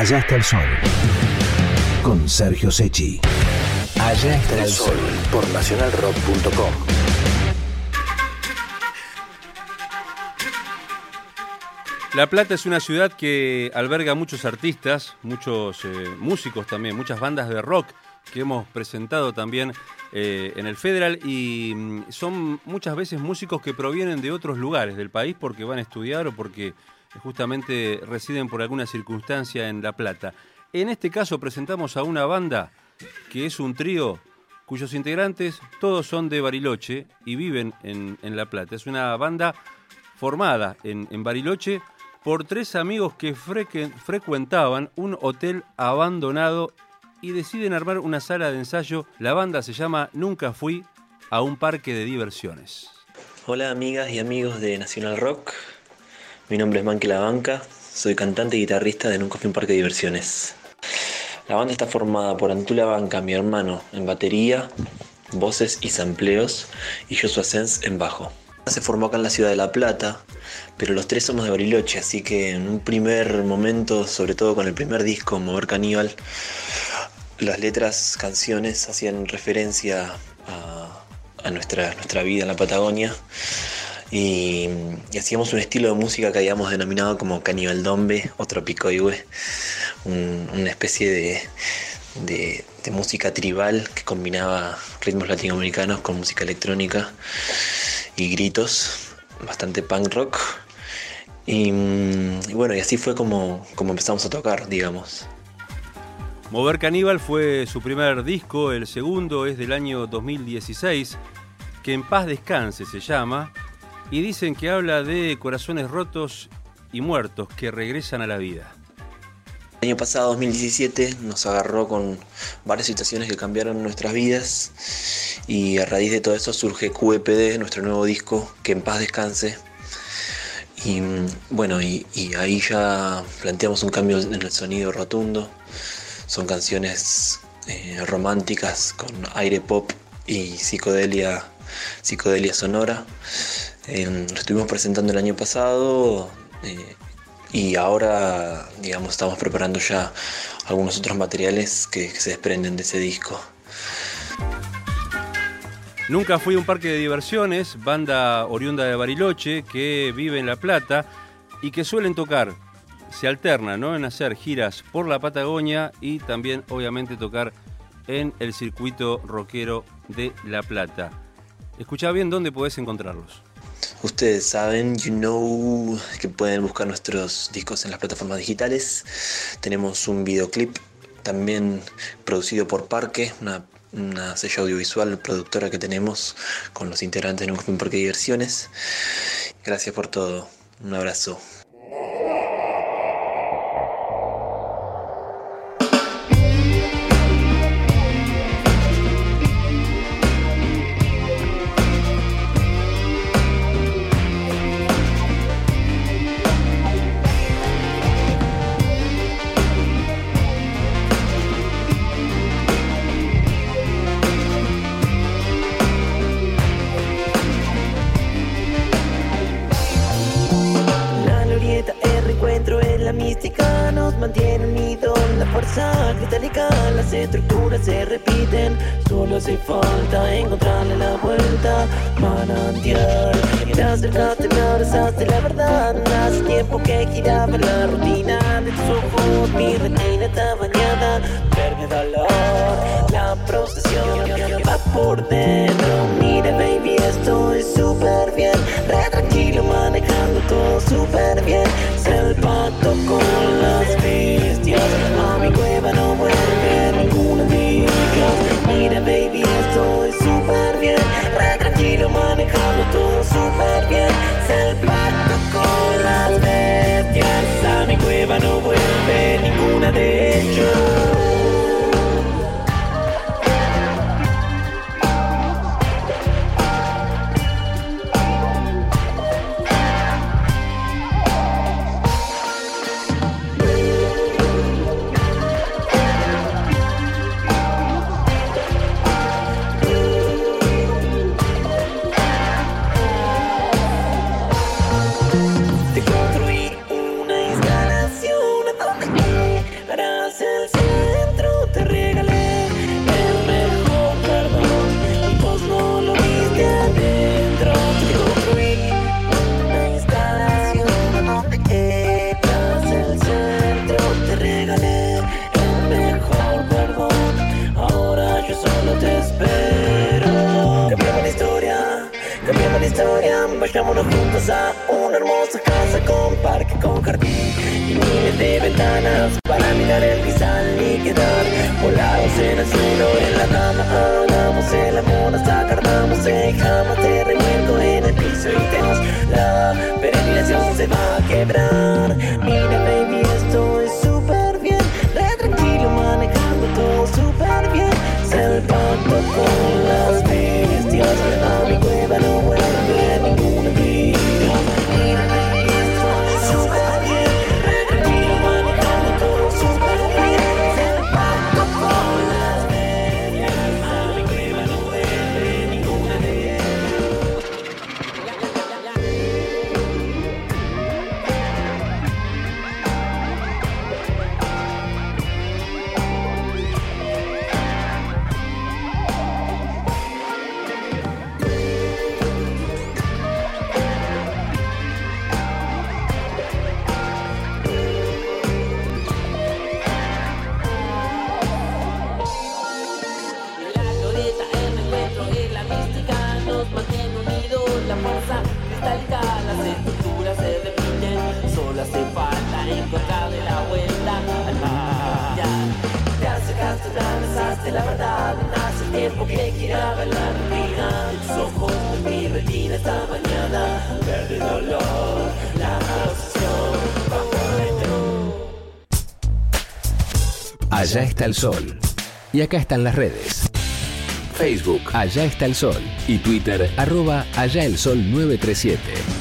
Allá está el sol. Con Sergio Sechi. Allá está el sol. Por nacionalrock.com. La Plata es una ciudad que alberga muchos artistas, muchos eh, músicos también, muchas bandas de rock que hemos presentado también eh, en el Federal y mm, son muchas veces músicos que provienen de otros lugares del país porque van a estudiar o porque justamente residen por alguna circunstancia en La Plata. En este caso presentamos a una banda que es un trío cuyos integrantes todos son de Bariloche y viven en, La Plata. Es una banda formada en, Bariloche por tres amigos que frecuentaban un hotel abandonado y deciden armar una sala de ensayo. La banda se llama Nunca fui a un parque de diversiones. Hola amigas y amigos de Nacional Rock. Mi nombre es Manque La Banca, soy cantante y guitarrista de Nunca fui a un parque de diversiones. La banda está formada por Antula Banca, mi hermano, en batería, voces y sampleos, y Joshua Sens en bajo. Se formó acá en la ciudad de La Plata, pero los tres somos de Bariloche, así que en un primer momento, sobre todo con el primer disco, Mover Caníbal, las letras, canciones hacían referencia a, nuestra, nuestra vida en la Patagonia y, hacíamos un estilo de música que habíamos denominado como Caníbal Dombe o Tropicoigüe, una especie de, música tribal que combinaba ritmos latinoamericanos con música electrónica y gritos, bastante punk rock. Y, bueno, y así fue como empezamos a tocar, digamos. Mover Caníbal fue su primer disco, el segundo es del año 2016, que en paz descanse se llama, y dicen que habla de corazones rotos y muertos que regresan a la vida. El año pasado, 2017, nos agarró con varias situaciones que cambiaron nuestras vidas y a raíz de todo eso surge QEPD, nuestro nuevo disco, que en paz descanse. Y bueno, y ahí ya planteamos un cambio en el sonido rotundo son canciones eh, románticas con aire pop y psicodelia, psicodelia sonora. lo estuvimos presentando el año pasado eh, y ahora, digamos, estamos preparando ya algunos otros materiales que, que se desprenden de ese disco. Nunca fui a un parque de diversiones, banda oriunda de Bariloche que vive en La Plata y que suelen tocar se alterna ¿no? en hacer giras por la Patagonia y también obviamente tocar en el circuito rockero de La Plata. Escucha bien dónde podés encontrarlos. Ustedes saben, you know, que pueden buscar nuestros discos en las plataformas digitales. Tenemos un videoclip también producido por Parque, una, una sello audiovisual productora que tenemos con los integrantes de un Parque Diversiones. Gracias por todo. Un abrazo. Estructura las estructuras se repiten. Solo hace falta encontrarle la vuelta. Manantial. Y te acercaste, me abrazaste la verdad. Hace tiempo que giraba la rutina de tus ojos. Mi retina está bañada. Verde dolor. La procesión que va por dentro. Mira, baby, estoy súper bien. Re tranquilo, manejando todo súper bien vayámonos juntos a una hermosa casa con parque, con jardín y miles de ventanas para mirar el guisal y quedar volados en el suelo, en la cama. Hagamos el amor hasta tardamos y jamás te revuelco en el piso y tenemos la peregrinación se va a quebrar. Mira, abrazaste la verdad. Hace tiempo que quiera ver la rutina. En tus ojos, en mi retina esta mañana. Verde dolor, la obsesión. Allá está el sol. Y acá están las redes. Facebook, Allá está el sol. Y Twitter, arroba Allá el sol 937.